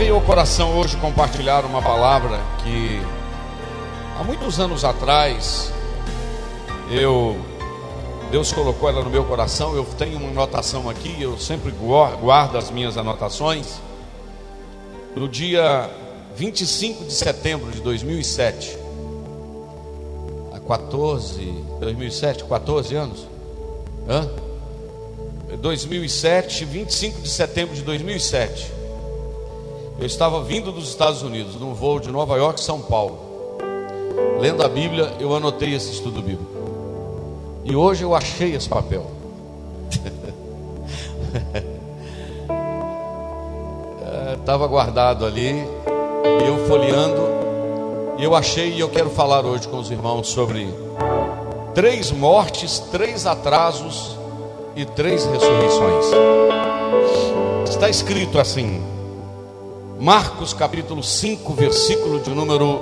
Veio ao coração hoje compartilhar uma palavra que há muitos anos atrás eu Deus colocou ela no meu coração. Eu tenho uma anotação aqui, eu sempre guardo as minhas anotações. No dia 25 de setembro de 2007, há 14, 2007, 14 anos? Hã? 2007, 25 de setembro de 2007. Eu estava vindo dos Estados Unidos, num voo de Nova York, São Paulo. Lendo a Bíblia, eu anotei esse estudo bíblico. E hoje eu achei esse papel. Estava guardado ali, eu folheando, e eu achei e eu quero falar hoje com os irmãos sobre três mortes, três atrasos e três ressurreições. Está escrito assim, Marcos capítulo 5, versículo de número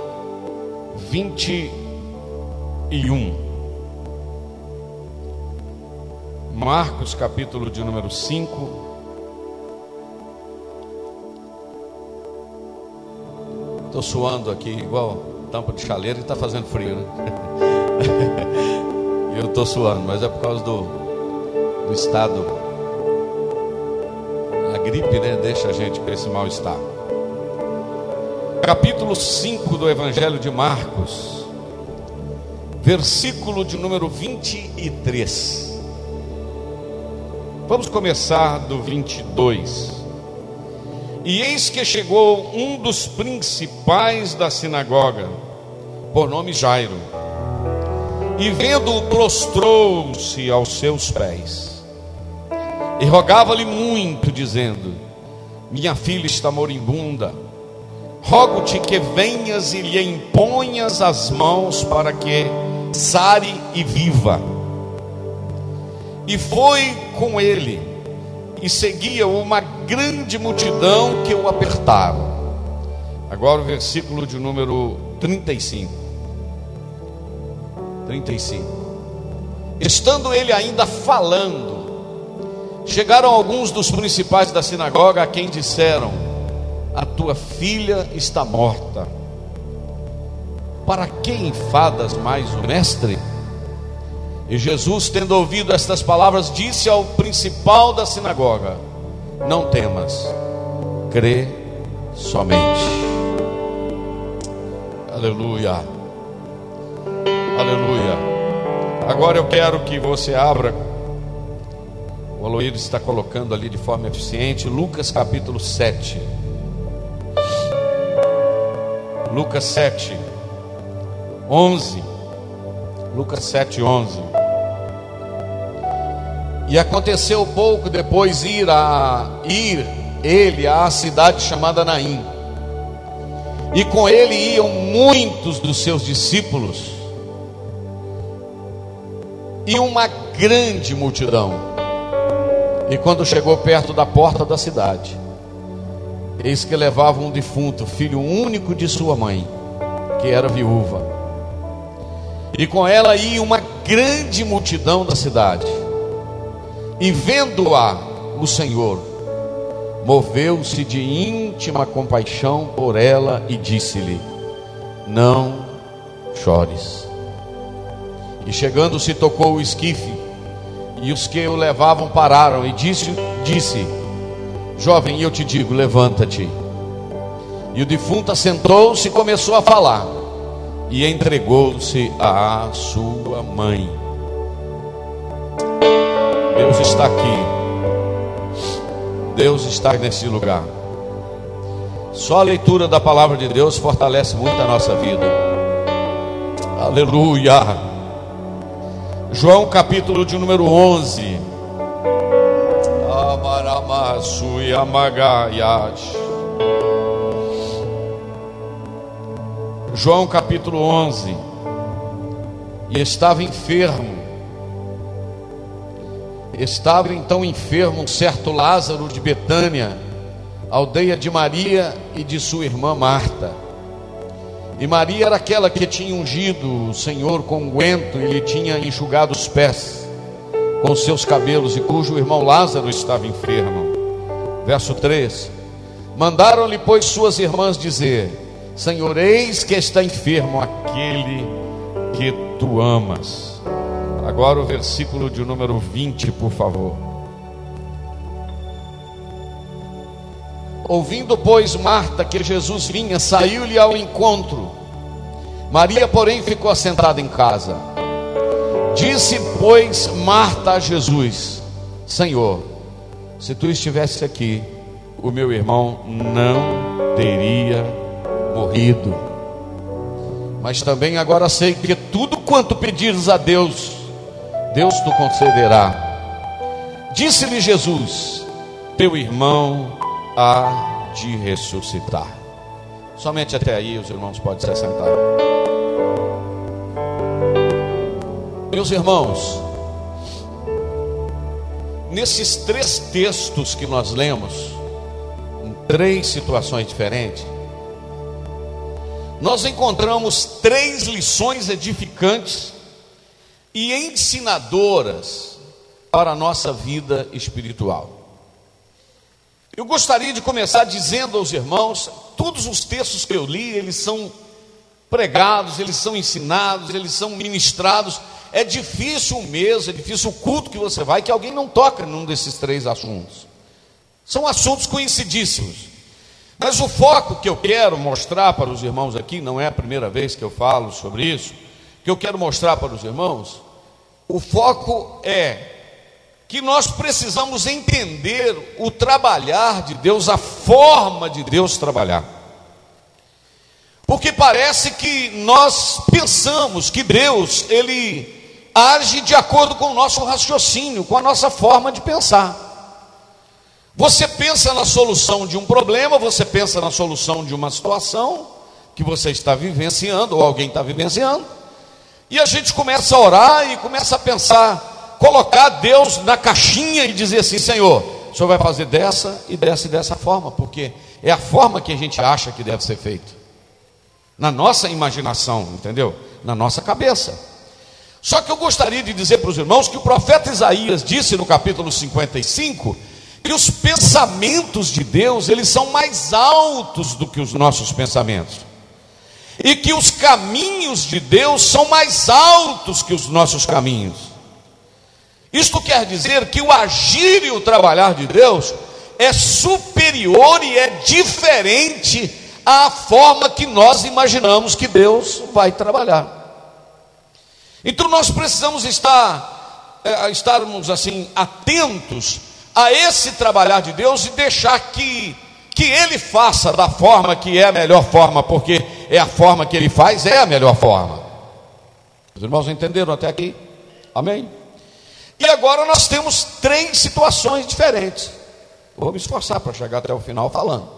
21. Marcos capítulo de número 5. Estou suando aqui igual tampa de chaleira e está fazendo frio, né? Eu estou suando, mas é por causa do, do estado. A gripe, né? Deixa a gente com esse mal-estar. Capítulo 5 do Evangelho de Marcos, versículo de número 23. Vamos começar do 22. E eis que chegou um dos principais da sinagoga, por nome Jairo, e vendo-o, prostrou-se aos seus pés, e rogava-lhe muito, dizendo: Minha filha está moribunda, rogo-te que venhas e lhe imponhas as mãos para que sare e viva. E foi com ele, e seguia uma grande multidão que o apertaram. Agora o versículo de número 35. 35. Estando ele ainda falando, chegaram alguns dos principais da sinagoga a quem disseram: A tua filha está morta. Para que enfadas mais o mestre? E Jesus, tendo ouvido estas palavras, disse ao principal da sinagoga: Não temas, crê somente. Aleluia. Aleluia. Agora eu quero que você abra. O Aloírio está colocando ali de forma eficiente. Lucas capítulo 7. Lucas 7, 11. Lucas 7, 11. E aconteceu pouco depois ir a ir ele à cidade chamada Naim. E com ele iam muitos dos seus discípulos e uma grande multidão. E quando chegou perto da porta da cidade, eis que levava um defunto, filho único de sua mãe, que era viúva. E com ela ia uma grande multidão da cidade. E vendo-a, o Senhor moveu-se de íntima compaixão por ela e disse-lhe: Não chores. E chegando-se, tocou o esquife, e os que o levavam pararam, e disse: disse Jovem, eu te digo: levanta-te. E o defunto assentou-se e começou a falar, e entregou-se à sua mãe. Deus está aqui. Deus está nesse lugar. Só a leitura da palavra de Deus fortalece muito a nossa vida. Aleluia. João capítulo de número 11. Amaramasu e amagaias. João capítulo 11. E estava enfermo. Estava então enfermo um certo Lázaro de Betânia, aldeia de Maria e de sua irmã Marta. E Maria era aquela que tinha ungido o Senhor com unguento e lhe tinha enxugado os pés com seus cabelos, e cujo irmão Lázaro estava enfermo. Verso 3: Mandaram-lhe, pois, suas irmãs dizer: Senhor, eis que está enfermo aquele que tu amas. Agora o versículo de número 20, por favor. Ouvindo, pois, Marta que Jesus vinha, saiu-lhe ao encontro. Maria, porém, ficou assentada em casa. Disse, pois, Marta a Jesus: Senhor, se tu estivesse aqui, o meu irmão não teria morrido. Mas também agora sei que tudo quanto pedires a Deus, Deus te concederá. Disse-lhe Jesus: Teu irmão há de ressuscitar. Somente até aí os irmãos podem se assentar. Meus irmãos, nesses três textos que nós lemos, em três situações diferentes, nós encontramos três lições edificantes e ensinadoras para a nossa vida espiritual. Eu gostaria de começar dizendo aos irmãos, todos os textos que eu li, eles são pregados, eles são ensinados, eles são ministrados. É difícil o mês, é difícil o culto que você vai que alguém não toca num desses três assuntos. São assuntos conhecidíssimos. Mas o foco que eu quero mostrar para os irmãos aqui, não é a primeira vez que eu falo sobre isso, que eu quero mostrar para os irmãos, o foco é que nós precisamos entender o trabalhar de Deus, a forma de Deus trabalhar. Porque parece que nós pensamos que Deus, ele age de acordo com o nosso raciocínio, com a nossa forma de pensar. Você pensa na solução de um problema, você pensa na solução de uma situação que você está vivenciando, ou alguém está vivenciando, e a gente começa a orar e começa a pensar, colocar Deus na caixinha e dizer assim: Senhor, o Senhor vai fazer dessa e dessa e dessa forma, porque é a forma que a gente acha que deve ser feito, na nossa imaginação, entendeu? Na nossa cabeça. Só que eu gostaria de dizer para os irmãos que o profeta Isaías disse no capítulo 55 que os pensamentos de Deus, eles são mais altos do que os nossos pensamentos. E que os caminhos de Deus são mais altos que os nossos caminhos. Isto quer dizer que o agir e o trabalhar de Deus é superior e é diferente à forma que nós imaginamos que Deus vai trabalhar. Então nós precisamos estar, é, estarmos assim atentos a esse trabalhar de Deus e deixar que, que Ele faça da forma que é a melhor forma, porque é a forma que Ele faz, é a melhor forma. Os irmãos entenderam até aqui? Amém? E agora nós temos três situações diferentes. Vou me esforçar para chegar até o final falando.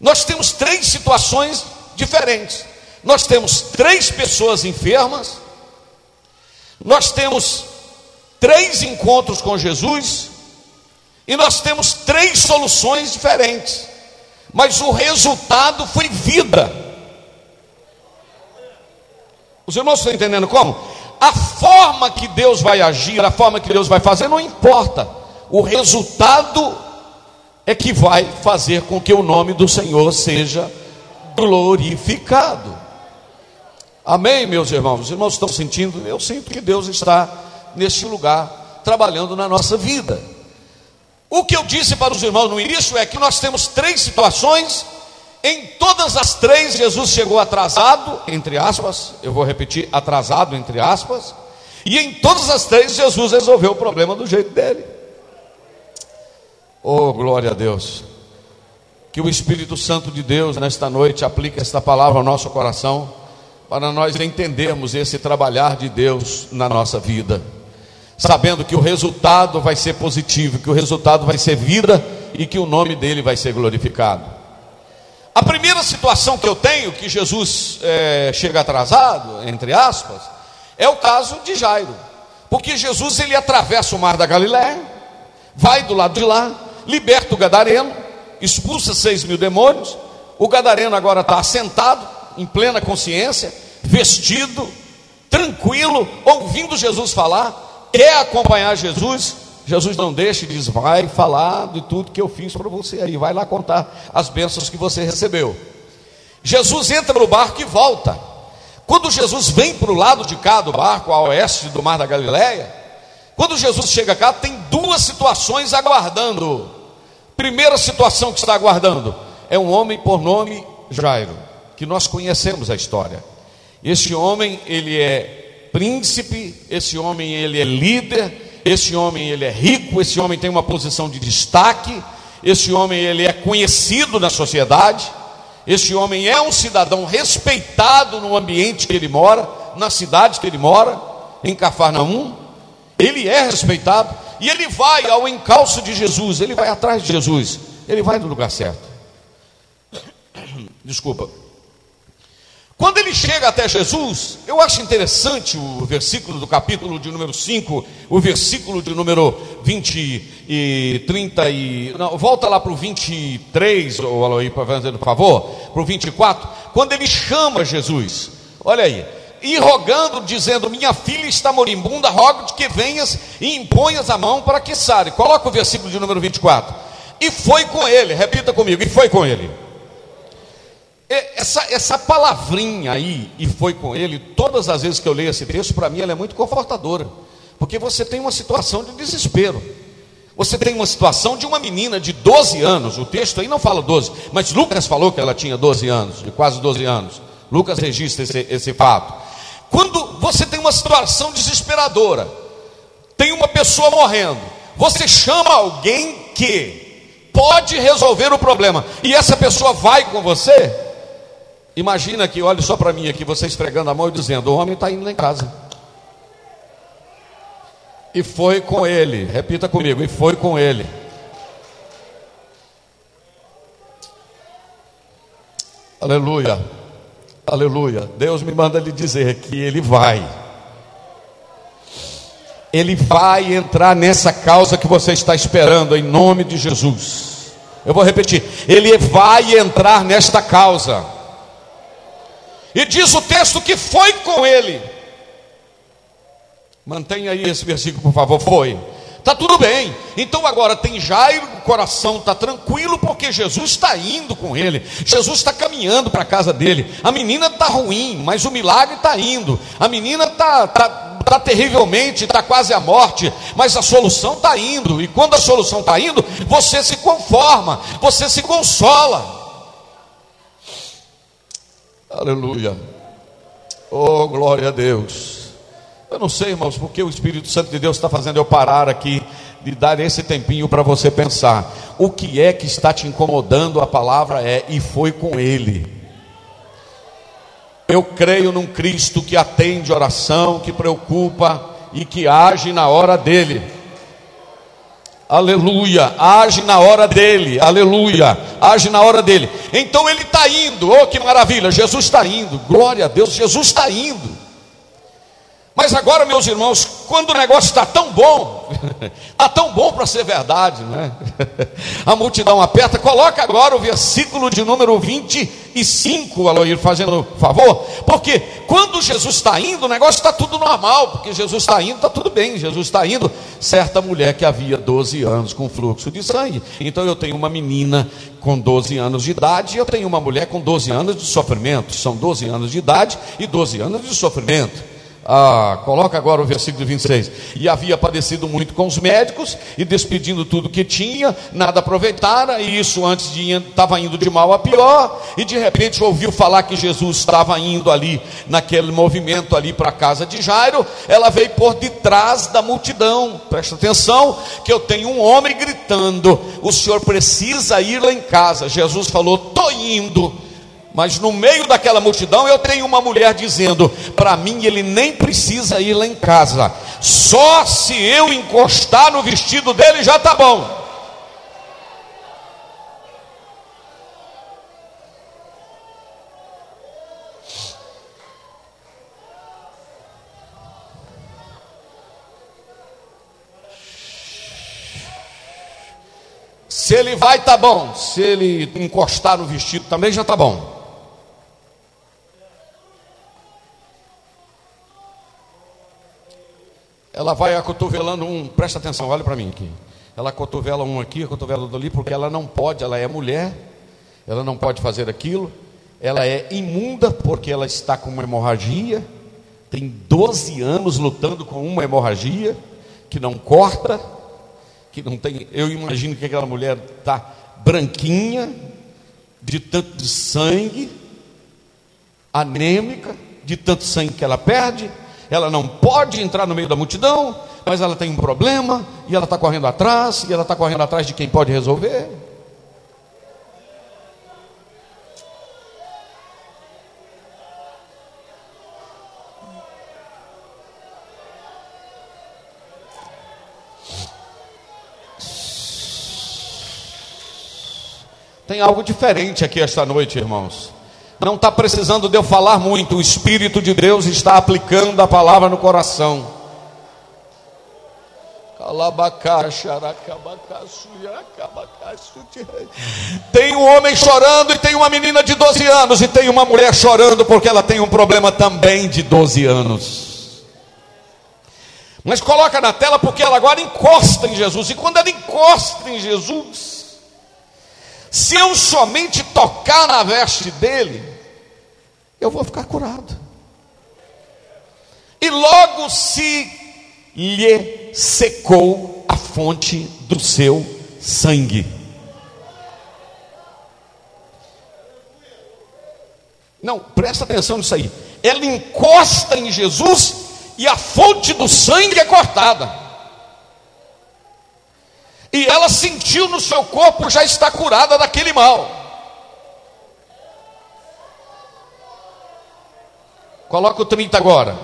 Nós temos três situações diferentes. Nós temos três pessoas enfermas. Nós temos três encontros com Jesus e nós temos três soluções diferentes, mas o resultado foi vida. Os irmãos estão entendendo como? A forma que Deus vai agir, a forma que Deus vai fazer, não importa. O resultado é que vai fazer com que o nome do Senhor seja glorificado. Amém, meus irmãos? Os irmãos estão sentindo? Eu sinto que Deus está neste lugar trabalhando na nossa vida. O que eu disse para os irmãos no início é que nós temos três situações, em todas as três Jesus chegou atrasado, entre aspas, eu vou repetir, atrasado, entre aspas, e em todas as três Jesus resolveu o problema do jeito dele. Oh, glória a Deus. Que o Espírito Santo de Deus nesta noite aplique esta palavra ao nosso coração, para nós entendermos esse trabalhar de Deus na nossa vida. Sabendo que o resultado vai ser positivo, que o resultado vai ser vida e que o nome dele vai ser glorificado. A primeira situação que eu tenho, que Jesus é, chega atrasado, entre aspas, é o caso de Jairo, porque Jesus ele atravessa o mar da Galiléia, vai do lado de lá, liberta o gadareno, expulsa seis mil demônios, o gadareno agora está assentado, em plena consciência, vestido, tranquilo, ouvindo Jesus falar, quer acompanhar Jesus, Jesus não deixa e diz: vai falar de tudo que eu fiz para você aí, vai lá contar as bênçãos que você recebeu. Jesus entra no barco e volta. Quando Jesus vem para o lado de cá do barco, a oeste do mar da Galileia, quando Jesus chega cá, tem duas situações aguardando. Primeira situação que está aguardando é um homem por nome Jairo, que nós conhecemos a história. Este homem, ele é príncipe, esse homem ele é líder, esse homem ele é rico, esse homem tem uma posição de destaque, esse homem ele é conhecido na sociedade, esse homem é um cidadão respeitado no ambiente que ele mora, na cidade que ele mora, em Cafarnaum, ele é respeitado e ele vai ao encalço de Jesus, ele vai atrás de Jesus, ele vai no lugar certo. Desculpa. Quando ele chega até Jesus, eu acho interessante o versículo do capítulo de número 5, o versículo de número 20 e 30 e. Não, volta lá para o 23, ou Aloí, por favor, para o 24, quando ele chama Jesus, olha aí, e rogando, dizendo: Minha filha está moribunda, rogo-te que venhas e imponhas a mão para que sare. Coloca o versículo de número 24. E foi com ele, repita comigo, e foi com ele. É, essa, essa palavrinha aí, e foi com ele, todas as vezes que eu leio esse texto, para mim ela é muito confortadora, porque você tem uma situação de desespero. Você tem uma situação de uma menina de 12 anos, o texto aí não fala 12, mas Lucas falou que ela tinha 12 anos, de quase 12 anos. Lucas registra esse, esse fato. Quando você tem uma situação desesperadora, tem uma pessoa morrendo, você chama alguém que pode resolver o problema, e essa pessoa vai com você, Imagina que, olhe só para mim aqui, você esfregando a mão e dizendo: o homem está indo lá em casa. E foi com ele, repita comigo, e foi com ele. Aleluia, aleluia. Deus me manda lhe dizer que ele vai. Ele vai entrar nessa causa que você está esperando, em nome de Jesus. Eu vou repetir: ele vai entrar nesta causa. E diz o texto que foi com ele. Mantenha aí esse versículo, por favor. Foi. Está tudo bem. Então agora tem Jairo, o coração está tranquilo, porque Jesus está indo com ele. Jesus está caminhando para a casa dele. A menina está ruim, mas o milagre está indo. A menina está tá, tá terrivelmente, está quase à morte, mas a solução está indo. E quando a solução está indo, você se conforma, você se consola. Aleluia. Oh, glória a Deus. Eu não sei, irmãos, porque o Espírito Santo de Deus está fazendo eu parar aqui de dar esse tempinho para você pensar. O que é que está te incomodando? A palavra é e foi com ele. Eu creio num Cristo que atende oração, que preocupa e que age na hora dele. Aleluia, age na hora dele, aleluia, age na hora dele. Então ele está indo, oh que maravilha, Jesus está indo, glória a Deus, Jesus está indo. Mas agora, meus irmãos, quando o negócio está tão bom, está tão bom para ser verdade, não é? A multidão aperta, coloca agora o versículo de número 25, Aloir, fazendo favor, porque quando Jesus está indo, o negócio está tudo normal, porque Jesus está indo, está tudo bem, Jesus está indo. Certa mulher que havia 12 anos com fluxo de sangue, então eu tenho uma menina com 12 anos de idade, e eu tenho uma mulher com 12 anos de sofrimento, são 12 anos de idade e 12 anos de sofrimento. Ah, coloca agora o versículo 26. E havia padecido muito com os médicos, e despedindo tudo que tinha, nada aproveitara, e isso antes estava indo de mal a pior, e de repente ouviu falar que Jesus estava indo ali, naquele movimento ali para a casa de Jairo, ela veio por detrás da multidão. Presta atenção, que eu tenho um homem gritando: o senhor precisa ir lá em casa. Jesus falou: estou indo. Mas no meio daquela multidão eu tenho uma mulher dizendo: para mim ele nem precisa ir lá em casa, só se eu encostar no vestido dele já está bom. Se ele vai, tá bom. Se ele encostar no vestido também já tá bom. Ela vai acotovelando um, presta atenção, olha para mim aqui. Ela cotovela um aqui, cotovela do ali, porque ela não pode, ela é mulher, ela não pode fazer aquilo, ela é imunda porque ela está com uma hemorragia, tem 12 anos lutando com uma hemorragia, que não corta, que não tem. Eu imagino que aquela mulher está branquinha, de tanto de sangue, anêmica, de tanto sangue que ela perde ela não pode entrar no meio da multidão, mas ela tem um problema, e ela está correndo atrás, e ela está correndo atrás de quem pode resolver. Tem algo diferente aqui esta noite, irmãos. Não está precisando de eu falar muito, o Espírito de Deus está aplicando a palavra no coração. Tem um homem chorando e tem uma menina de 12 anos, e tem uma mulher chorando porque ela tem um problema também de 12 anos. Mas coloca na tela porque ela agora encosta em Jesus, e quando ela encosta em Jesus, se eu somente tocar na veste dele, eu vou ficar curado. E logo se lhe secou a fonte do seu sangue. Não, presta atenção nisso aí. Ela encosta em Jesus e a fonte do sangue é cortada. E ela sentiu no seu corpo já está curada daquele mal. Coloca o 30 agora.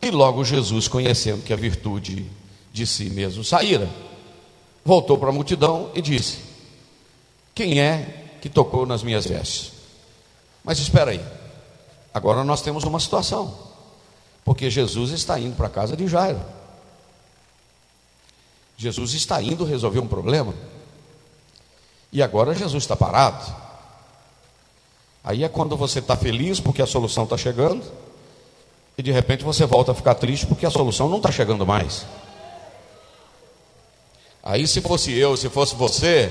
E logo Jesus, conhecendo que a virtude de si mesmo saíra, voltou para a multidão e disse: Quem é que tocou nas minhas vestes? Mas espera aí, agora nós temos uma situação, porque Jesus está indo para a casa de Jairo. Jesus está indo resolver um problema. E agora Jesus está parado. Aí é quando você está feliz porque a solução está chegando. E de repente você volta a ficar triste porque a solução não está chegando mais. Aí se fosse eu, se fosse você,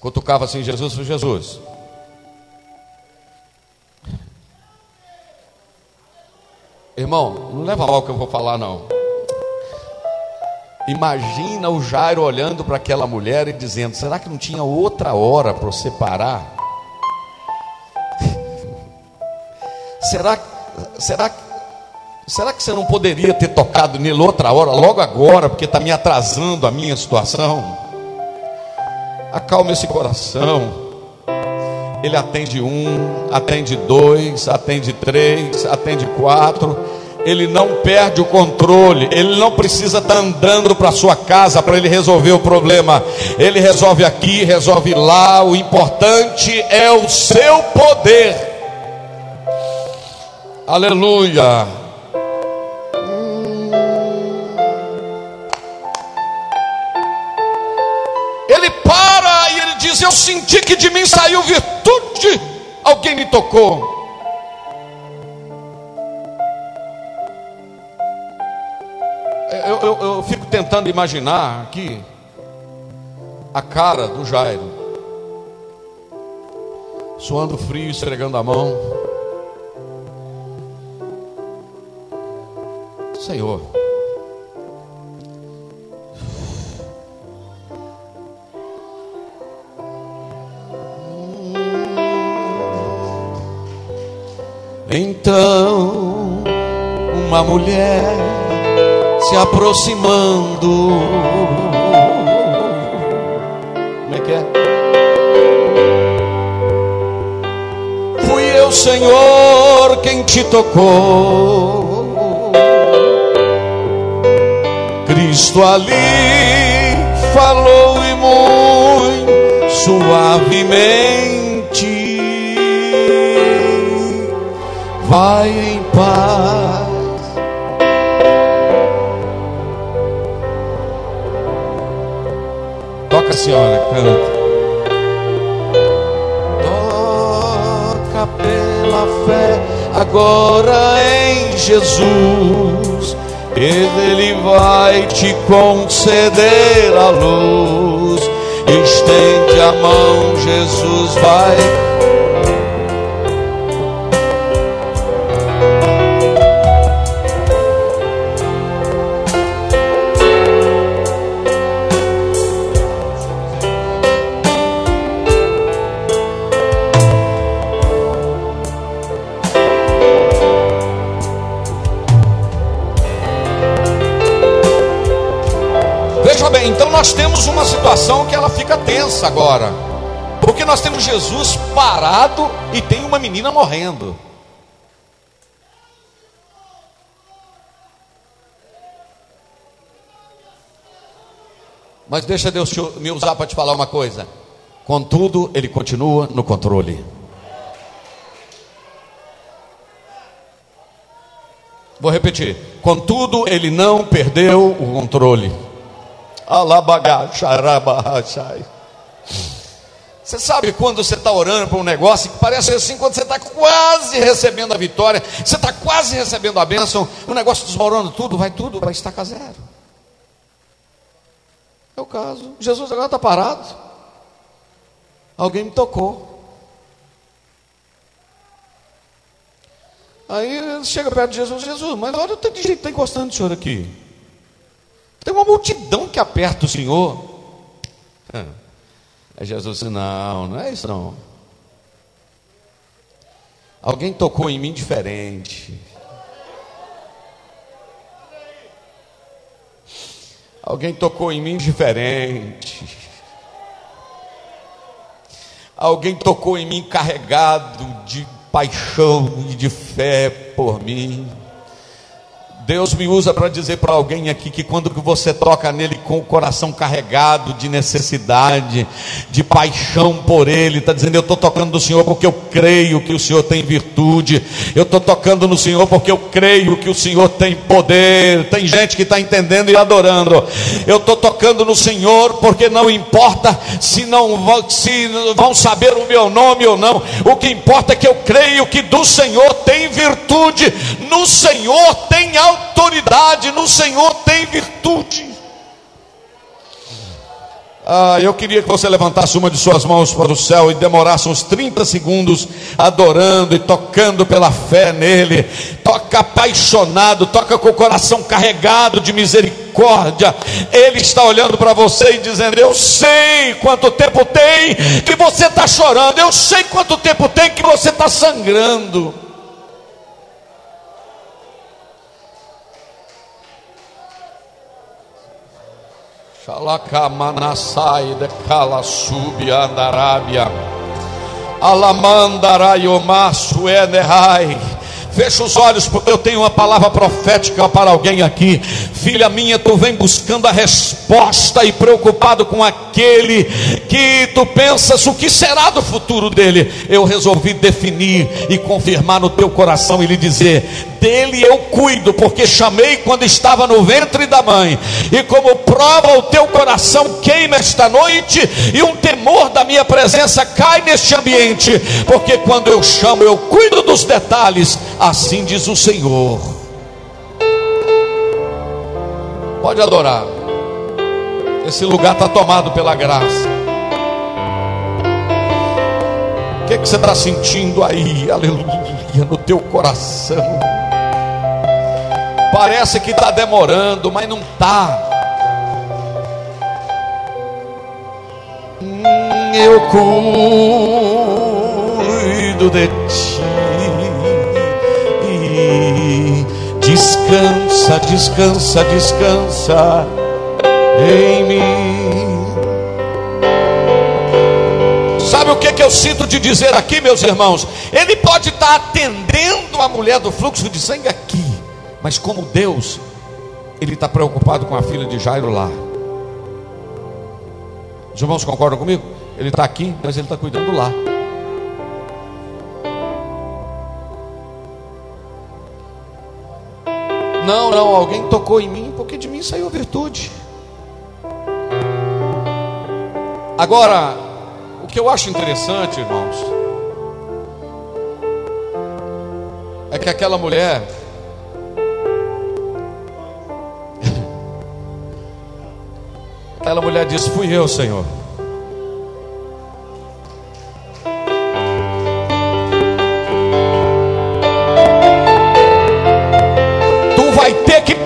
cutucava assim, Jesus, Jesus. Irmão, não leva mal o que eu vou falar não. Imagina o Jairo olhando para aquela mulher e dizendo: será que não tinha outra hora para você parar? Será, será, será que você não poderia ter tocado nele outra hora, logo agora, porque está me atrasando a minha situação? Acalme esse coração. Ele atende um, atende dois, atende três, atende quatro ele não perde o controle, ele não precisa estar andando para sua casa para ele resolver o problema. Ele resolve aqui, resolve lá. O importante é o seu poder. Aleluia. Ele para e ele diz: Eu senti que de mim saiu virtude. Alguém me tocou. eu, eu, eu fico tentando imaginar aqui a cara do Jairo, suando frio, esfregando a mão. Senhor. Então, uma mulher se aproximando. Como é que é? Fui eu, Senhor, quem te tocou. Cristo ali falou e muito suavemente vai em paz. Toca, senhora, canta. Toca pela fé agora em Jesus. Ele vai te conceder a luz. Estende a mão, Jesus vai situação que ela fica tensa agora. Porque nós temos Jesus parado e tem uma menina morrendo. Mas deixa Deus me usar para te falar uma coisa. Contudo, Ele continua no controle. Vou repetir. Contudo, Ele não perdeu o controle. Você sabe quando você está orando para um negócio que parece assim, quando você está quase recebendo a vitória, você está quase recebendo a bênção, o negócio desmorona tudo, vai tudo para estaca zero. É o caso. Jesus agora está parado. Alguém me tocou. Aí chega perto de Jesus, Jesus, mas olha o tanto de gente que está encostando o senhor aqui. Tem uma multidão que aperta o Senhor. É. Aí Jesus disse: Não, não é isso não. Alguém tocou em mim diferente. Alguém tocou em mim diferente. Alguém tocou em mim carregado de paixão e de fé por mim. Deus me usa para dizer para alguém aqui que quando você toca nele com o coração carregado de necessidade, de paixão por ele, está dizendo: Eu estou tocando no Senhor porque eu creio que o Senhor tem virtude, eu estou tocando no Senhor porque eu creio que o Senhor tem poder. Tem gente que está entendendo e adorando. Eu estou tocando no Senhor porque não importa se não se vão saber o meu nome ou não, o que importa é que eu creio que do Senhor tem virtude, no Senhor tem autoridade autoridade, no Senhor tem virtude. Ah, eu queria que você levantasse uma de suas mãos para o céu e demorasse uns 30 segundos adorando e tocando pela fé nele. Toca apaixonado, toca com o coração carregado de misericórdia. Ele está olhando para você e dizendo: Eu sei quanto tempo tem que você está chorando, eu sei quanto tempo tem que você está sangrando. Xalacamanasai de Calasubi Andarábia. Alamandaraiomá Suenerai. Fecha os olhos, porque eu tenho uma palavra profética para alguém aqui. Filha minha, tu vem buscando a resposta e preocupado com aquele que tu pensas o que será do futuro dele. Eu resolvi definir e confirmar no teu coração e lhe dizer: dele eu cuido, porque chamei quando estava no ventre da mãe. E como prova o teu coração queima esta noite e um temor da minha presença cai neste ambiente, porque quando eu chamo eu cuido dos detalhes Assim diz o Senhor. Pode adorar. Esse lugar está tomado pela graça. O que, é que você está sentindo aí? Aleluia, no teu coração. Parece que está demorando, mas não está. Eu cuido de ti. Descansa, descansa, descansa em mim. Sabe o que, que eu sinto de dizer aqui, meus irmãos? Ele pode estar atendendo a mulher do fluxo de sangue aqui, mas como Deus, ele está preocupado com a filha de Jairo lá. Os irmãos concordam comigo? Ele está aqui, mas ele está cuidando lá. Não, não, alguém tocou em mim, porque de mim saiu a virtude. Agora, o que eu acho interessante, irmãos, é que aquela mulher aquela mulher disse: "Fui eu, Senhor".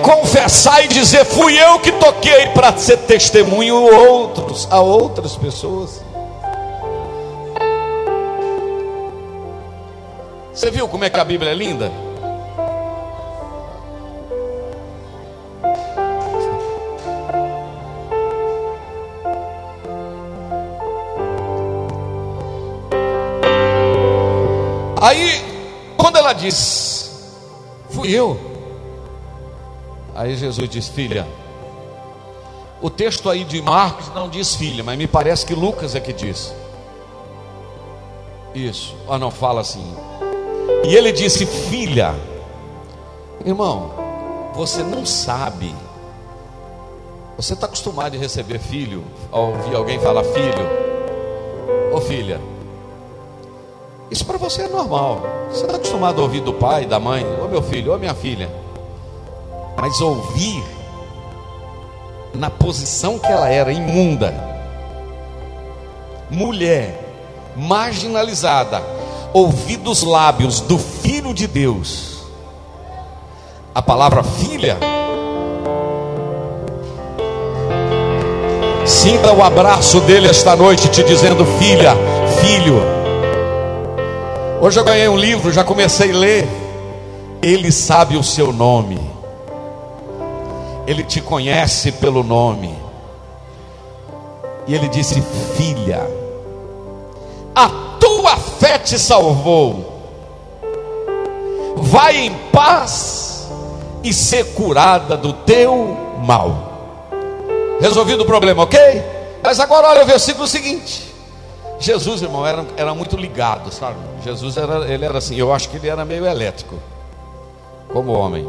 confessar e dizer: fui eu que toquei para ser testemunho outros, a outras pessoas. Você viu como é que a Bíblia é linda? Diz, fui eu, Aí Jesus diz: Filha. O texto aí de Marcos não diz filha, mas me parece que Lucas é que diz. Isso. Ah, não, fala assim. E ele disse: Filha. Irmão, você não sabe. Você está acostumado a receber filho, ao ouvir alguém falar filho ou filha. Isso para você é normal. Você está acostumado a ouvir do pai, da mãe, ô meu filho, ô minha filha mas ouvir na posição que ela era, imunda, mulher, marginalizada, ouvir dos lábios do Filho de Deus, a palavra filha, sinta o abraço dele esta noite, te dizendo: filha, filho. Hoje eu ganhei um livro, já comecei a ler. Ele sabe o seu nome. Ele te conhece pelo nome. E ele disse: Filha, a tua fé te salvou. Vai em paz e ser curada do teu mal. Resolvido o problema, ok? Mas agora olha o versículo seguinte. Jesus, irmão, era, era muito ligado, sabe? Jesus era, ele era assim, eu acho que ele era meio elétrico, como homem.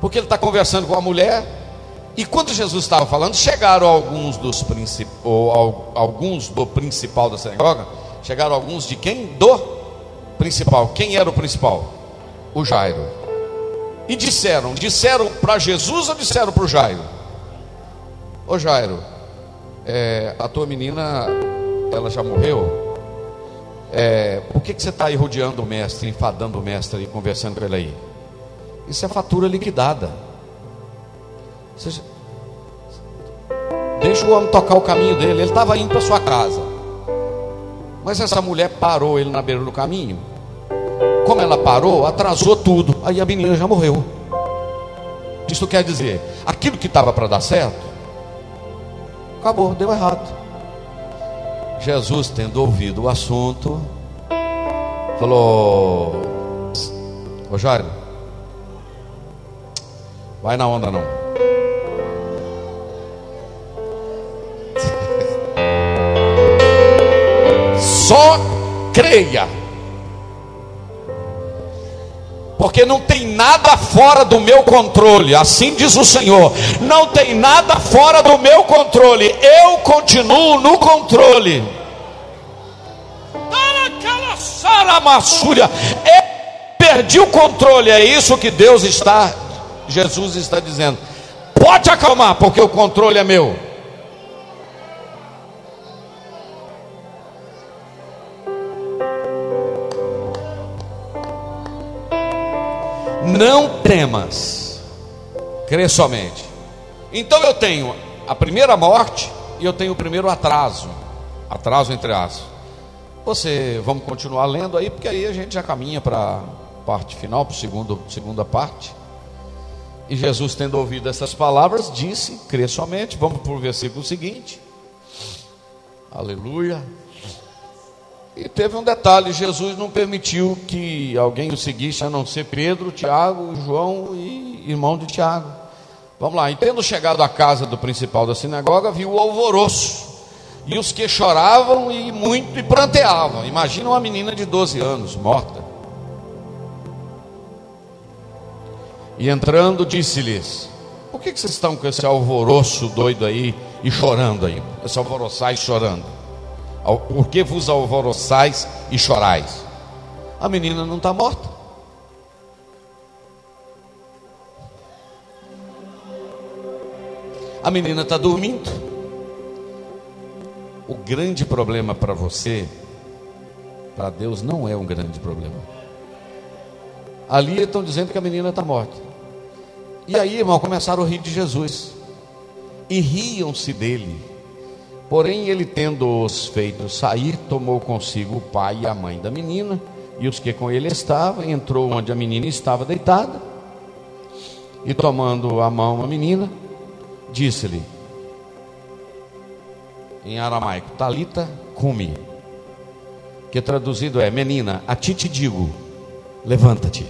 Porque ele está conversando com a mulher. E quando Jesus estava falando, chegaram alguns dos ou alguns do principal da sinagoga. Chegaram alguns de quem? Do principal. Quem era o principal? O Jairo. E disseram, disseram para Jesus ou disseram para o Jairo? Ô Jairo, é, a tua menina, ela já morreu? É, por que, que você está aí rodeando o mestre, enfadando o mestre e conversando com ele aí? Isso é fatura liquidada. Deixa o homem tocar o caminho dele. Ele estava indo para sua casa. Mas essa mulher parou ele na beira do caminho. Como ela parou, atrasou tudo. Aí a menina já morreu. Isso quer dizer, aquilo que estava para dar certo, acabou, deu errado. Jesus, tendo ouvido o assunto, falou: Rogério, Vai na onda não. Só creia. Porque não tem nada fora do meu controle, assim diz o Senhor. Não tem nada fora do meu controle. Eu continuo no controle. Eu perdi o controle. É isso que Deus está Jesus está dizendo: pode acalmar, porque o controle é meu. Não temas. Crê somente. Então eu tenho a primeira morte e eu tenho o primeiro atraso. Atraso entre aspas. Você, vamos continuar lendo aí, porque aí a gente já caminha para a parte final, para a segunda parte. E Jesus, tendo ouvido essas palavras, disse: crê somente. Vamos para o versículo seguinte. Aleluia. E teve um detalhe: Jesus não permitiu que alguém o seguisse, a não ser Pedro, Tiago, João e irmão de Tiago. Vamos lá. E tendo chegado à casa do principal da sinagoga, viu o alvoroço. E os que choravam e muito e pranteavam. Imagina uma menina de 12 anos, morta. E entrando, disse-lhes: Por que, que vocês estão com esse alvoroço doido aí e chorando aí? Esse alvoroçar e chorando. Por que vos alvoroçais e chorais? A menina não está morta. A menina está dormindo. O grande problema para você, para Deus, não é um grande problema. Ali estão dizendo que a menina está morta. E aí, irmão, começaram a rir de Jesus. E riam-se dele. Porém, ele tendo-os feito sair, tomou consigo o pai e a mãe da menina, e os que com ele estavam, entrou onde a menina estava deitada, e tomando a mão a menina, disse-lhe, em aramaico, Talita cumi, que traduzido é, menina, a ti te digo, levanta-te.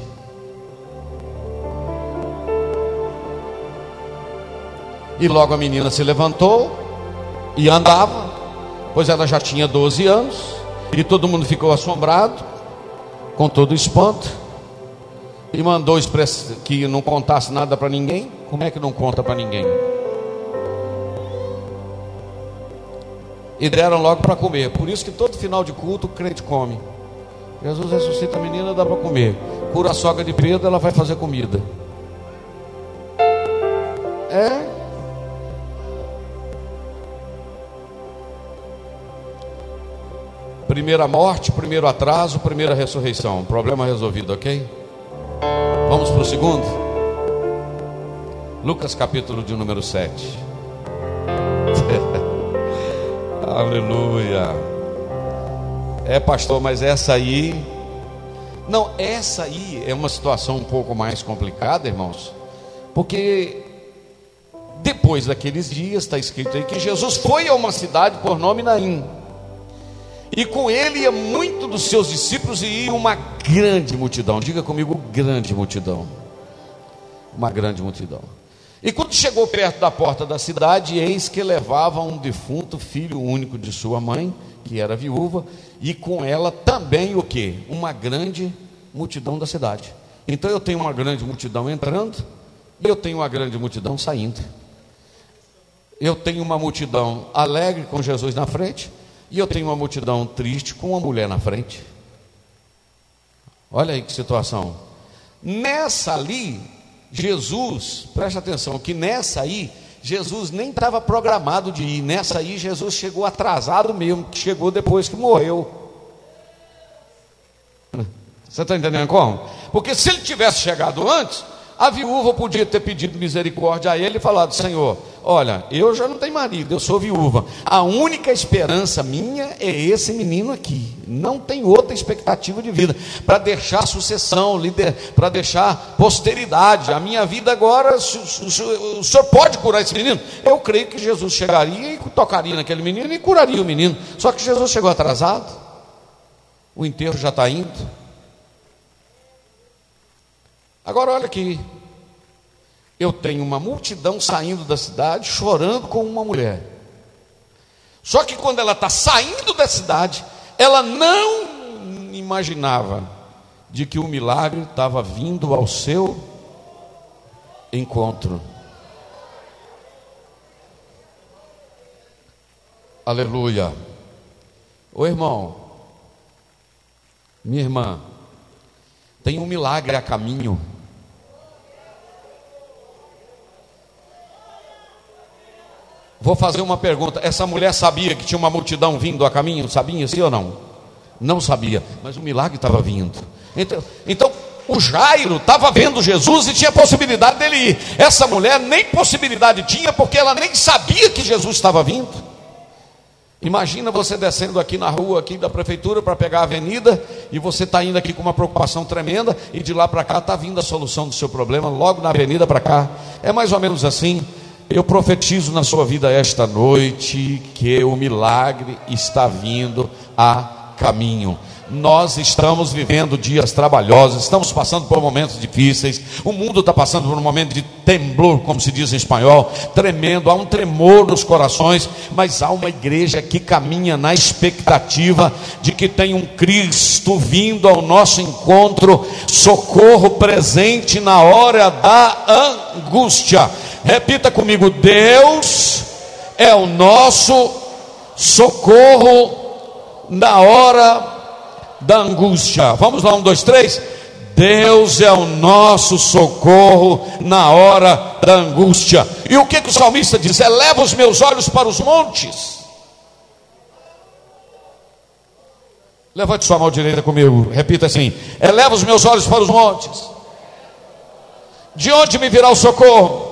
E logo a menina se levantou e andava, pois ela já tinha 12 anos, e todo mundo ficou assombrado, com todo espanto, e mandou que não contasse nada para ninguém. Como é que não conta para ninguém? E deram logo para comer. Por isso que todo final de culto o crente come. Jesus ressuscita a menina, dá para comer. Cura a sogra de Pedro, ela vai fazer comida. É, Primeira morte, primeiro atraso, primeira ressurreição. Problema resolvido, ok? Vamos para o segundo? Lucas capítulo de número 7. Aleluia. É, pastor, mas essa aí. Não, essa aí é uma situação um pouco mais complicada, irmãos. Porque depois daqueles dias, está escrito aí que Jesus foi a uma cidade por nome Naim. E com ele ia muito dos seus discípulos e ia uma grande multidão. Diga comigo, grande multidão. Uma grande multidão. E quando chegou perto da porta da cidade, eis que levava um defunto filho único de sua mãe, que era viúva, e com ela também o que? Uma grande multidão da cidade. Então eu tenho uma grande multidão entrando e eu tenho uma grande multidão saindo. Eu tenho uma multidão alegre com Jesus na frente e eu tenho uma multidão triste com uma mulher na frente. Olha aí que situação. Nessa ali, Jesus, preste atenção, que nessa aí, Jesus nem estava programado de ir. Nessa aí, Jesus chegou atrasado mesmo, chegou depois que morreu. Você está entendendo como? Porque se ele tivesse chegado antes, a viúva podia ter pedido misericórdia a ele e falado: Senhor, olha, eu já não tenho marido, eu sou viúva. A única esperança minha é esse menino aqui. Não tem outra expectativa de vida para deixar sucessão, para deixar posteridade. A minha vida agora, o senhor pode curar esse menino? Eu creio que Jesus chegaria e tocaria naquele menino e curaria o menino. Só que Jesus chegou atrasado. O enterro já está indo. Agora olha aqui. Eu tenho uma multidão saindo da cidade chorando com uma mulher. Só que quando ela está saindo da cidade, ela não imaginava de que o milagre estava vindo ao seu encontro. Aleluia. Ô irmão, minha irmã, tem um milagre a caminho. Vou fazer uma pergunta. Essa mulher sabia que tinha uma multidão vindo a caminho? Sabia, sim ou não? Não sabia, mas o milagre estava vindo. Então, então, O Jairo estava vendo Jesus e tinha possibilidade dele ir. Essa mulher nem possibilidade tinha, porque ela nem sabia que Jesus estava vindo. Imagina você descendo aqui na rua aqui da prefeitura para pegar a avenida e você está indo aqui com uma preocupação tremenda e de lá para cá está vindo a solução do seu problema logo na avenida para cá. É mais ou menos assim. Eu profetizo na sua vida esta noite que o milagre está vindo a caminho. Nós estamos vivendo dias trabalhosos, estamos passando por momentos difíceis. O mundo está passando por um momento de temblor, como se diz em espanhol, tremendo. Há um tremor nos corações, mas há uma igreja que caminha na expectativa de que tem um Cristo vindo ao nosso encontro, socorro presente na hora da angústia. Repita comigo: Deus é o nosso socorro na hora da angústia. Vamos lá, um, dois, três. Deus é o nosso socorro na hora da angústia. E o que, que o salmista diz? Eleva os meus olhos para os montes. Levante sua mão direita comigo, repita assim: Eleva os meus olhos para os montes. De onde me virá o socorro?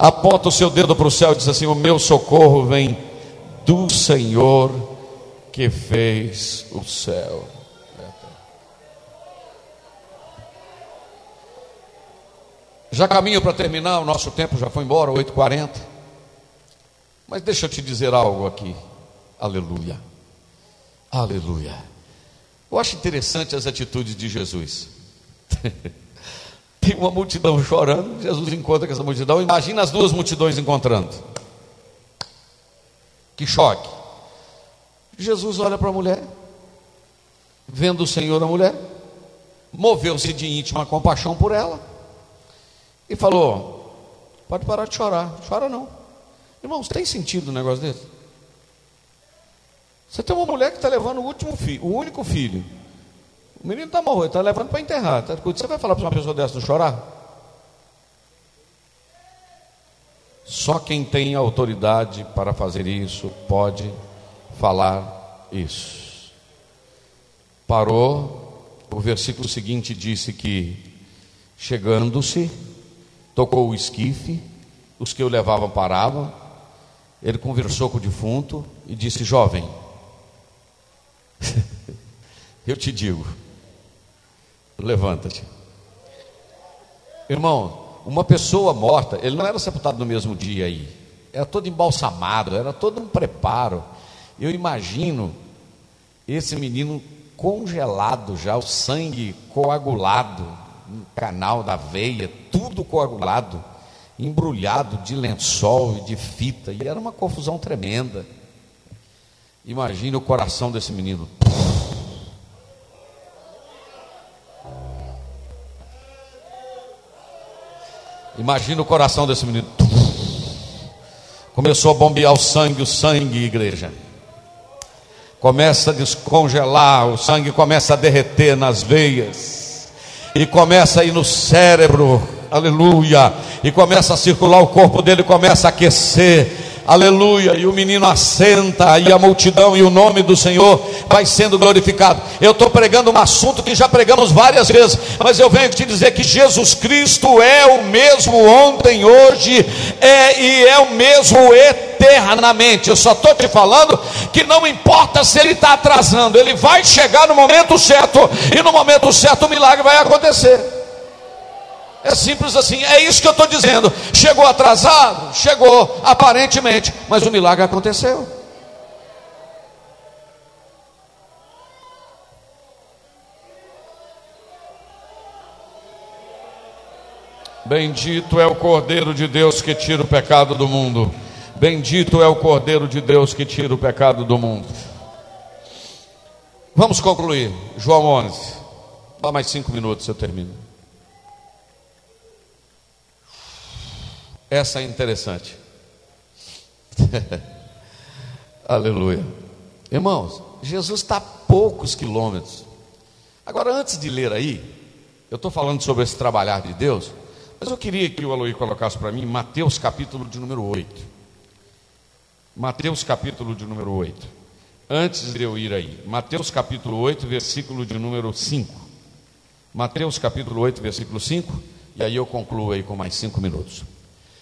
Aponta o seu dedo para o céu e diz assim: O meu socorro vem do Senhor que fez o céu. Já caminho para terminar, o nosso tempo já foi embora, 8h40. Mas deixa eu te dizer algo aqui. Aleluia. Aleluia. Eu acho interessante as atitudes de Jesus. Tem uma multidão chorando, Jesus encontra com essa multidão. Imagina as duas multidões encontrando. Que choque. Jesus olha para a mulher, vendo o Senhor a mulher, moveu-se de íntima compaixão por ela e falou: Pode parar de chorar, chora não. Irmãos, tem sentido um negócio desse? Você tem uma mulher que está levando o último filho, o único filho. O menino está morrendo, está levando para enterrar. Tá? Você vai falar para uma pessoa dessa não chorar? Só quem tem autoridade para fazer isso pode falar isso. Parou, o versículo seguinte disse que, chegando-se, tocou o esquife, os que o levavam paravam, ele conversou com o defunto e disse: Jovem, eu te digo, levanta-te. Irmão, uma pessoa morta, ele não era sepultado no mesmo dia aí, era todo embalsamado, era todo um preparo. Eu imagino esse menino congelado já, o sangue coagulado no canal da veia, tudo coagulado, embrulhado de lençol e de fita, e era uma confusão tremenda. Imagine o coração desse menino. Imagina o coração desse menino. Começou a bombear o sangue, o sangue, igreja. Começa a descongelar, o sangue começa a derreter nas veias, e começa a ir no cérebro, aleluia, e começa a circular o corpo dele, começa a aquecer, aleluia, e o menino assenta, e a multidão e o nome do Senhor vai sendo glorificado. Eu estou pregando um assunto que já pregamos várias vezes, mas eu venho te dizer que Jesus Cristo é o mesmo ontem, hoje, é, e é o mesmo eternamente. Eu só estou te falando que não importa se ele está atrasando, ele vai chegar no momento certo, e no momento certo o milagre vai acontecer. É simples assim, é isso que eu estou dizendo. Chegou atrasado? Chegou, aparentemente, mas o milagre aconteceu. Bendito é o Cordeiro de Deus que tira o pecado do mundo. Bendito é o Cordeiro de Deus que tira o pecado do mundo. Vamos concluir. João 11. Dá mais cinco minutos eu termino. Essa é interessante. Aleluia. Irmãos, Jesus está a poucos quilômetros. Agora, antes de ler aí, eu estou falando sobre esse trabalhar de Deus, mas eu queria que o Aloí colocasse para mim Mateus capítulo de número 8. Mateus capítulo de número 8. Antes de eu ir aí, Mateus capítulo 8, versículo de número 5. Mateus capítulo 8, versículo 5, e aí eu concluo aí com mais cinco minutos.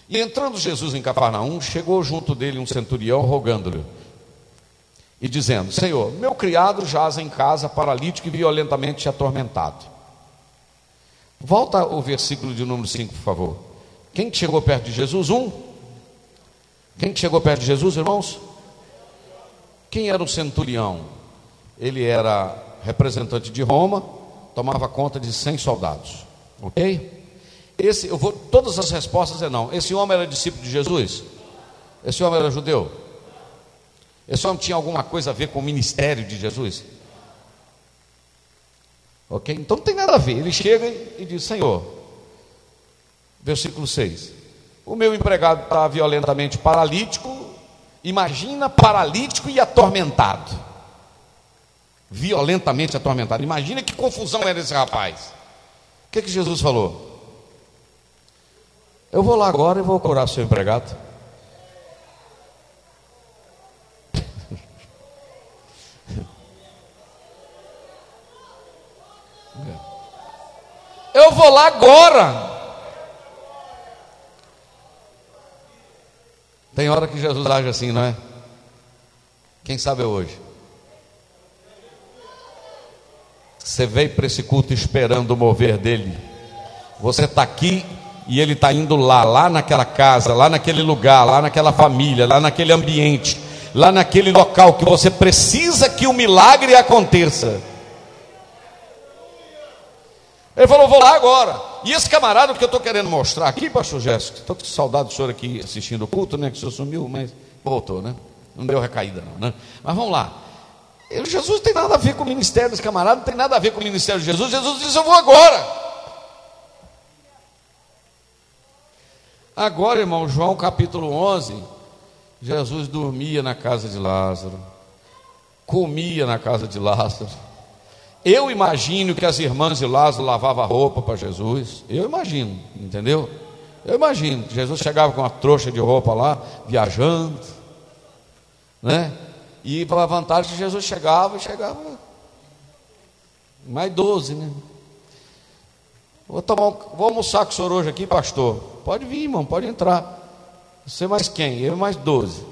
E entrando Jesus em Cafarnaum, chegou junto dele um centurião rogando-lhe e dizendo: Senhor, meu criado jaz em casa, paralítico e violentamente atormentado. Volta o versículo de número 5, por favor. Quem chegou perto de Jesus? Um. Quem chegou perto de Jesus, irmãos? Quem era o centurião? Ele era representante de Roma, tomava conta de 100 soldados. Ok? Esse, eu vou, todas as respostas é não. Esse homem era discípulo de Jesus? Esse homem era judeu? Esse homem tinha alguma coisa a ver com o ministério de Jesus? Ok? Então não tem nada a ver. Ele chega e diz: Senhor, versículo 6: O meu empregado está violentamente paralítico. Imagina paralítico e atormentado. Violentamente atormentado. Imagina que confusão era esse rapaz. O que, que Jesus falou? Eu vou lá agora e vou curar seu empregado. Eu vou lá agora. Tem hora que Jesus age assim, não é? Quem sabe é hoje. Você veio para esse culto esperando o mover dele. Você está aqui e ele está indo lá, lá naquela casa, lá naquele lugar, lá naquela família, lá naquele ambiente, lá naquele local que você precisa que o milagre aconteça. Ele falou, vou lá agora. E esse camarada que eu estou querendo mostrar aqui, pastor Jéssica, estou com saudade do senhor aqui assistindo o culto, né? Que o senhor sumiu, mas voltou, né? Não deu recaída, não, né? Mas vamos lá. Jesus tem nada a ver com o ministério desse camarada, não tem nada a ver com o ministério de Jesus. Jesus disse, eu vou agora. Agora, irmão, João capítulo 11, Jesus dormia na casa de Lázaro, comia na casa de Lázaro eu imagino que as irmãs de Lázaro lavavam roupa para Jesus. Eu imagino, entendeu? Eu imagino que Jesus chegava com uma trouxa de roupa lá, viajando, né? E para a vantagem Jesus chegava e chegava mais 12, né? Vou, tomar, vou almoçar com o senhor hoje aqui, pastor. Pode vir, irmão, pode entrar. Você mais quem? Eu mais 12.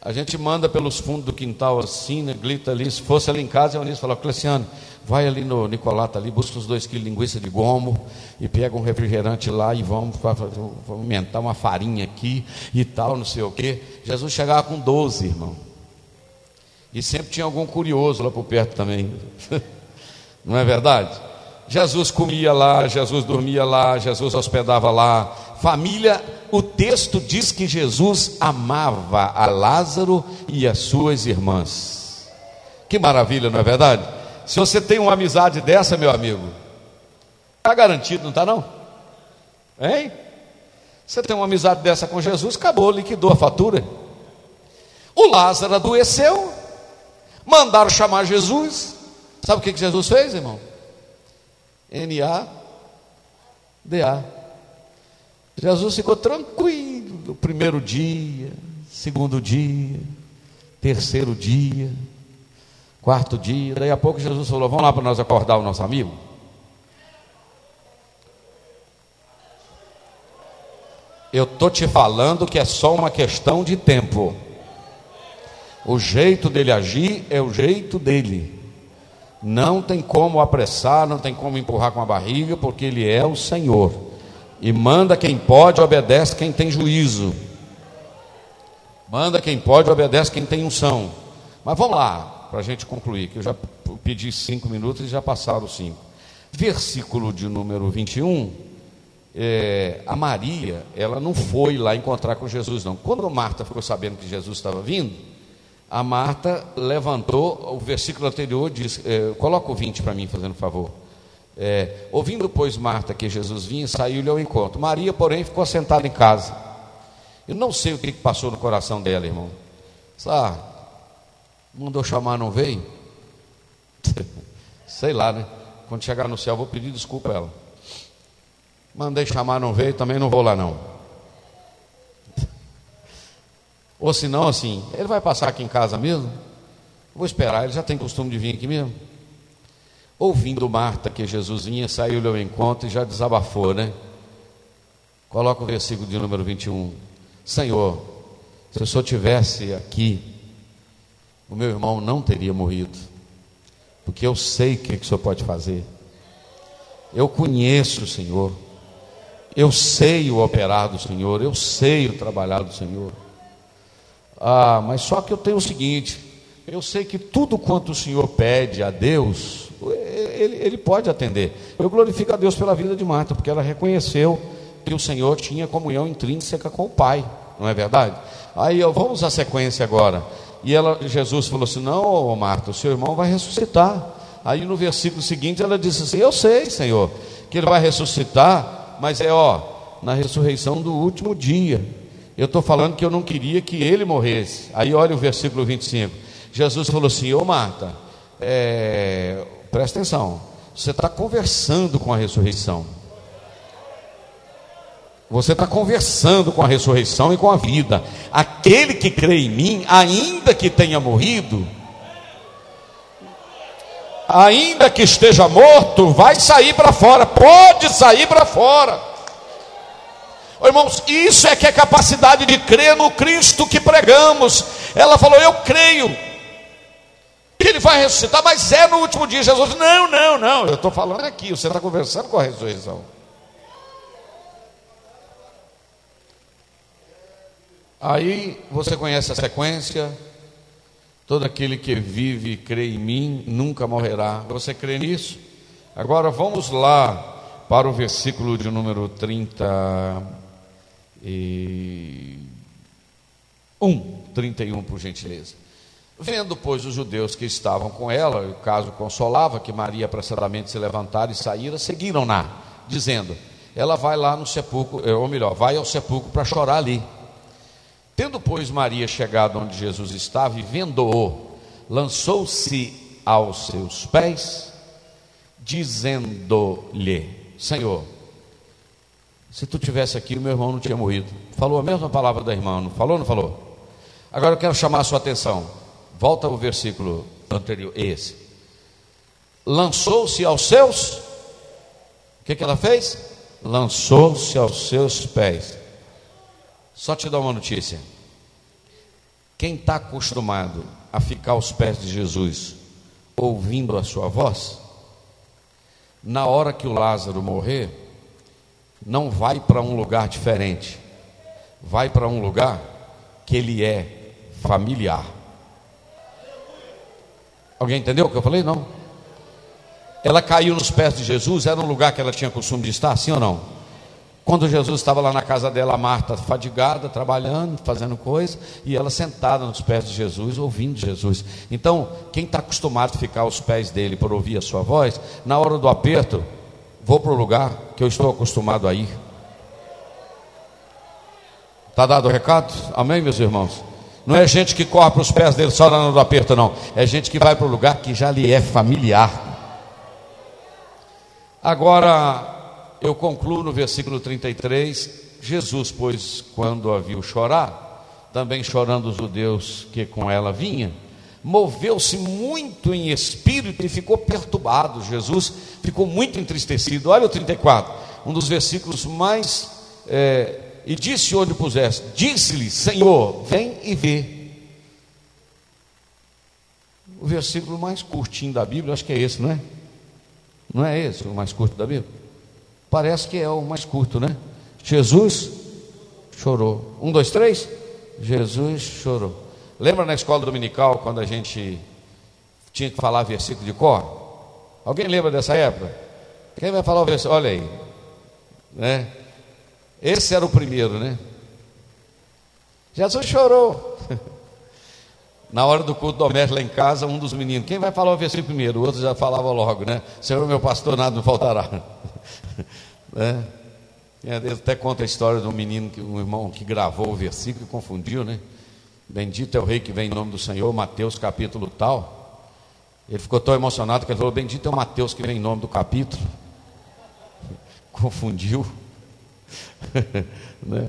A gente manda pelos fundos do quintal assim, né, grita ali. Se fosse ali em casa, eu Eunice falava, Cleciano, vai ali no Nicolata ali, busca os dois quilos de linguiça de gomo e pega um refrigerante lá e vamos, vamos aumentar uma farinha aqui e tal, não sei o quê. Jesus chegava com 12, irmão. E sempre tinha algum curioso lá por perto também. não é verdade? Jesus comia lá, Jesus dormia lá, Jesus hospedava lá. Família, o texto diz que Jesus amava a Lázaro e as suas irmãs. Que maravilha, não é verdade? Se você tem uma amizade dessa, meu amigo, está garantido, não está não? Hein? Você tem uma amizade dessa com Jesus, acabou, liquidou a fatura. O Lázaro adoeceu, mandaram chamar Jesus. Sabe o que Jesus fez, irmão? N-A-D-A. Jesus ficou tranquilo no primeiro dia, segundo dia, terceiro dia, quarto dia. Daí a pouco Jesus falou: Vamos lá para nós acordar o nosso amigo. Eu estou te falando que é só uma questão de tempo. O jeito dele agir é o jeito dele. Não tem como apressar, não tem como empurrar com a barriga, porque Ele é o Senhor. E manda quem pode, obedece quem tem juízo. Manda quem pode, obedece quem tem unção. Mas vamos lá, para a gente concluir, que eu já pedi cinco minutos e já passaram cinco. Versículo de número 21. É, a Maria, ela não foi lá encontrar com Jesus, não. Quando Marta ficou sabendo que Jesus estava vindo, a Marta levantou, o versículo anterior diz, é, coloca o 20 para mim, fazendo favor. É, ouvindo, pois, Marta que Jesus vinha, saiu-lhe ao encontro. Maria, porém, ficou sentada em casa. Eu não sei o que passou no coração dela, irmão. Ah, mandou chamar, não veio? sei lá, né? Quando chegar no céu, vou pedir desculpa a ela. Mandei chamar, não veio, também não vou lá, não. Ou se não, assim, ele vai passar aqui em casa mesmo? Vou esperar, ele já tem costume de vir aqui mesmo. Ouvindo Marta que Jesus vinha, saiu-lhe ao encontro e já desabafou, né? Coloca o versículo de número 21. Senhor, se o Senhor tivesse aqui, o meu irmão não teria morrido, porque eu sei o que, que o Senhor pode fazer. Eu conheço o Senhor, eu sei o operar do Senhor, eu sei o trabalhar do Senhor. Ah, mas só que eu tenho o seguinte: eu sei que tudo quanto o Senhor pede a Deus, ele, ele pode atender. Eu glorifico a Deus pela vida de Marta, porque ela reconheceu que o Senhor tinha comunhão intrínseca com o Pai, não é verdade? Aí vamos à sequência agora. E ela, Jesus falou assim: Não, Marta, o seu irmão vai ressuscitar. Aí no versículo seguinte ela disse assim: Eu sei, Senhor, que ele vai ressuscitar, mas é ó, na ressurreição do último dia. Eu estou falando que eu não queria que ele morresse. Aí olha o versículo 25. Jesus falou assim: Ô Marta, é, presta atenção, você está conversando com a ressurreição. Você está conversando com a ressurreição e com a vida. Aquele que crê em mim, ainda que tenha morrido, ainda que esteja morto, vai sair para fora, pode sair para fora. Oh, irmãos, isso é que é capacidade de crer no Cristo que pregamos. Ela falou: Eu creio que ele vai ressuscitar, mas é no último dia. Jesus, não, não, não. Eu estou falando aqui, você está conversando com a ressurreição. Aí você conhece a sequência. Todo aquele que vive e crê em mim nunca morrerá. Você crê nisso? Agora vamos lá para o versículo de número 31, 31, por gentileza. Vendo, pois, os judeus que estavam com ela, o caso consolava que Maria apressadamente se levantara e saíra, seguiram-na, dizendo: Ela vai lá no sepulcro, ou melhor, vai ao sepulcro para chorar ali. Tendo, pois, Maria chegado onde Jesus estava e vendo-o, lançou-se aos seus pés, dizendo-lhe: Senhor, se tu tivesse aqui, o meu irmão não tinha morrido. Falou a mesma palavra da irmã, não falou? Não falou? Agora eu quero chamar a sua atenção. Volta ao versículo anterior, esse. Lançou-se aos seus. O que, que ela fez? Lançou-se aos seus pés. Só te dar uma notícia. Quem está acostumado a ficar aos pés de Jesus, ouvindo a sua voz, na hora que o Lázaro morrer, não vai para um lugar diferente, vai para um lugar que ele é familiar. Alguém entendeu o que eu falei? Não. Ela caiu nos pés de Jesus, era um lugar que ela tinha costume de estar, sim ou não? Quando Jesus estava lá na casa dela, Marta fadigada, trabalhando, fazendo coisa, e ela sentada nos pés de Jesus, ouvindo Jesus. Então, quem está acostumado a ficar aos pés dele por ouvir a sua voz, na hora do aperto, vou para o lugar que eu estou acostumado a ir. Está dado o recado? Amém, meus irmãos? Não é gente que corre para os pés dele só hora do aperto, não. É gente que vai para o lugar que já lhe é familiar. Agora, eu concluo no versículo 33, Jesus, pois, quando a viu chorar, também chorando os judeus que com ela vinha, moveu-se muito em espírito e ficou perturbado. Jesus ficou muito entristecido. Olha o 34, um dos versículos mais. É, e disse onde pusesse: Disse-lhe, Senhor, vem e vê. O versículo mais curtinho da Bíblia, acho que é esse, não é? Não é esse o mais curto da Bíblia? Parece que é o mais curto, né? Jesus chorou. Um, dois, três. Jesus chorou. Lembra na escola dominical quando a gente tinha que falar versículo de cor? Alguém lembra dessa época? Quem vai falar o versículo? Olha aí. Né? Esse era o primeiro, né? Jesus chorou. Na hora do culto doméstico lá em casa, um dos meninos, quem vai falar o versículo primeiro? O outro já falava logo, né? Senhor, meu pastor, nada me faltará. né? Ele até conta a história de um menino, um irmão que gravou o versículo e confundiu, né? Bendito é o rei que vem em nome do Senhor, Mateus capítulo tal. Ele ficou tão emocionado que ele falou: Bendito é o Mateus que vem em nome do capítulo. Confundiu. né?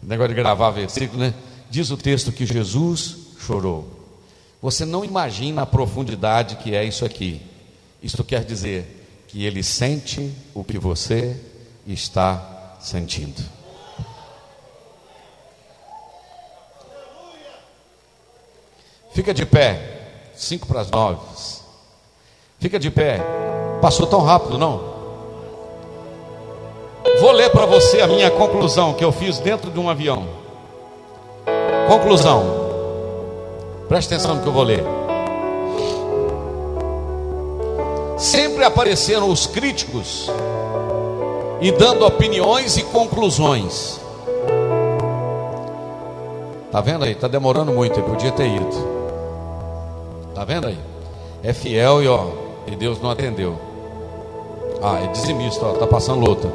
Negócio de gravar versículo, né? Diz o texto que Jesus chorou. Você não imagina a profundidade que é isso aqui. Isto quer dizer que ele sente o que você está sentindo. Fica de pé, cinco para as nove. Fica de pé. Passou tão rápido, não? Vou ler para você a minha conclusão que eu fiz dentro de um avião. Conclusão. Preste atenção no que eu vou ler. Sempre apareceram os críticos e dando opiniões e conclusões. Tá vendo aí? Tá demorando muito, eu podia ter ido. Tá vendo aí? É fiel e ó, e Deus não atendeu. Ah, é dizimista, ó, tá passando luta.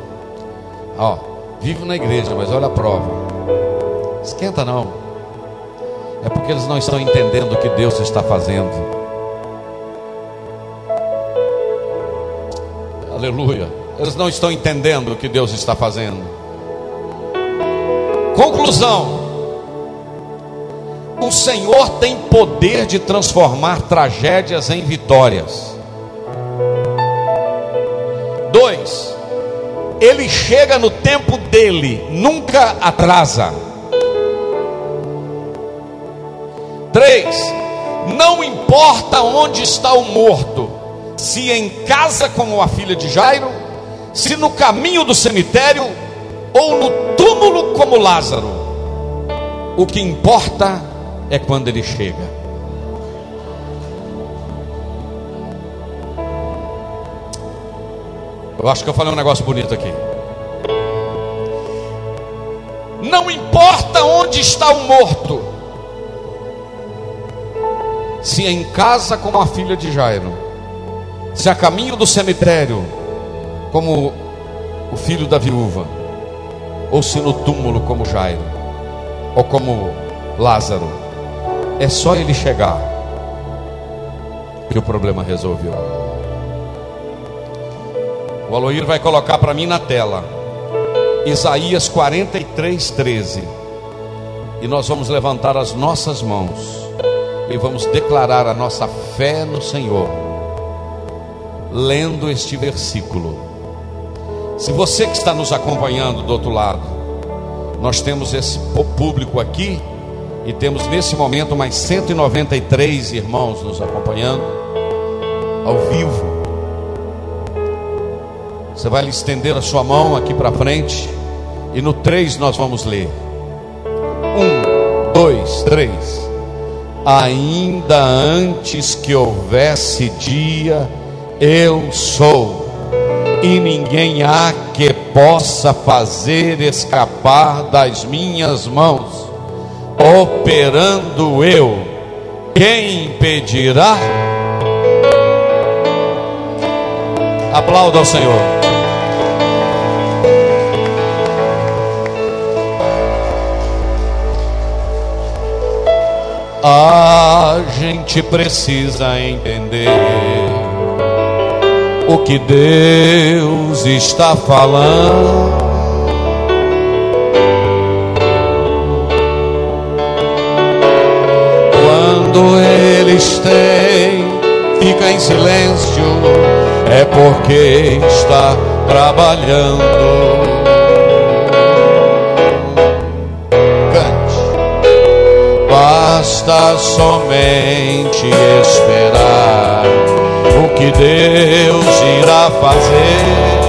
Ó, vivo na igreja, mas olha a prova. Esquenta não. É porque eles não estão entendendo o que Deus está fazendo. Aleluia. Eles não estão entendendo o que Deus está fazendo. Conclusão: O Senhor tem poder de transformar tragédias em vitórias. Dois, ele chega no tempo dele, nunca atrasa. Três, não importa onde está o morto, se em casa como a filha de Jairo, se no caminho do cemitério ou no túmulo como Lázaro, o que importa é quando ele chega. Eu acho que eu falei um negócio bonito aqui. Não importa onde está o morto, se é em casa como a filha de Jairo, se a caminho do cemitério como o filho da viúva, ou se no túmulo como Jairo, ou como Lázaro, é só ele chegar que o problema resolveu. O Aloir vai colocar para mim na tela. Isaías 43, 13. E nós vamos levantar as nossas mãos e vamos declarar a nossa fé no Senhor, lendo este versículo. Se você que está nos acompanhando do outro lado, nós temos esse público aqui e temos nesse momento mais 193 irmãos nos acompanhando ao vivo. Você vai estender a sua mão aqui para frente. E no 3 nós vamos ler. Um, dois, três. Ainda antes que houvesse dia, eu sou, e ninguém há que possa fazer escapar das minhas mãos, operando eu, quem impedirá? Aplauda ao Senhor. A gente precisa entender o que Deus está falando. Fica em silêncio, é porque está trabalhando. basta somente esperar o que Deus irá fazer.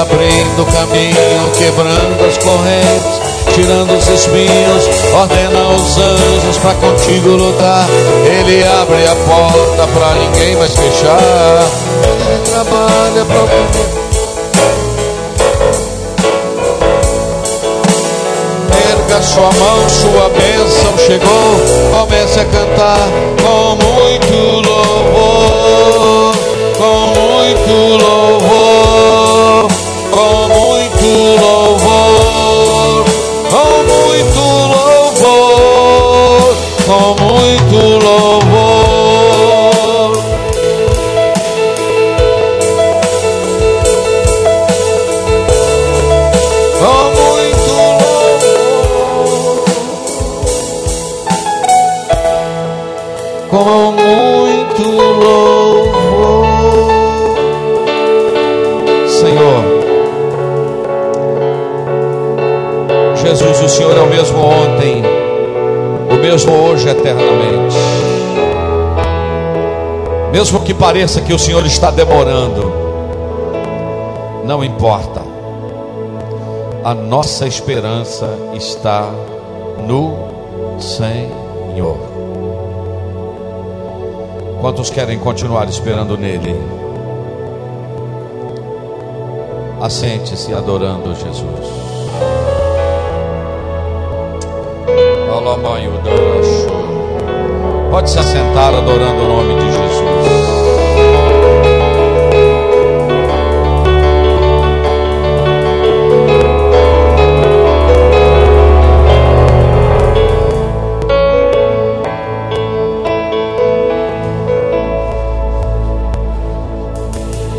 Abrindo caminho, quebrando as correntes, tirando os espinhos, ordena os anjos para contigo lutar. Ele abre a porta para ninguém mais fechar. Ele trabalha para Erga sua mão, sua bênção chegou. Comece a cantar com muito louvor, com muito louvor, com hoje eternamente. Mesmo que pareça que o Senhor está demorando, não importa. A nossa esperança está no Senhor. Quantos querem continuar esperando nele? Assente-se adorando Jesus. Pode se assentar adorando o nome de Jesus.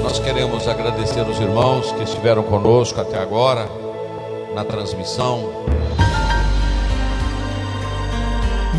Nós queremos agradecer os irmãos que estiveram conosco até agora na transmissão.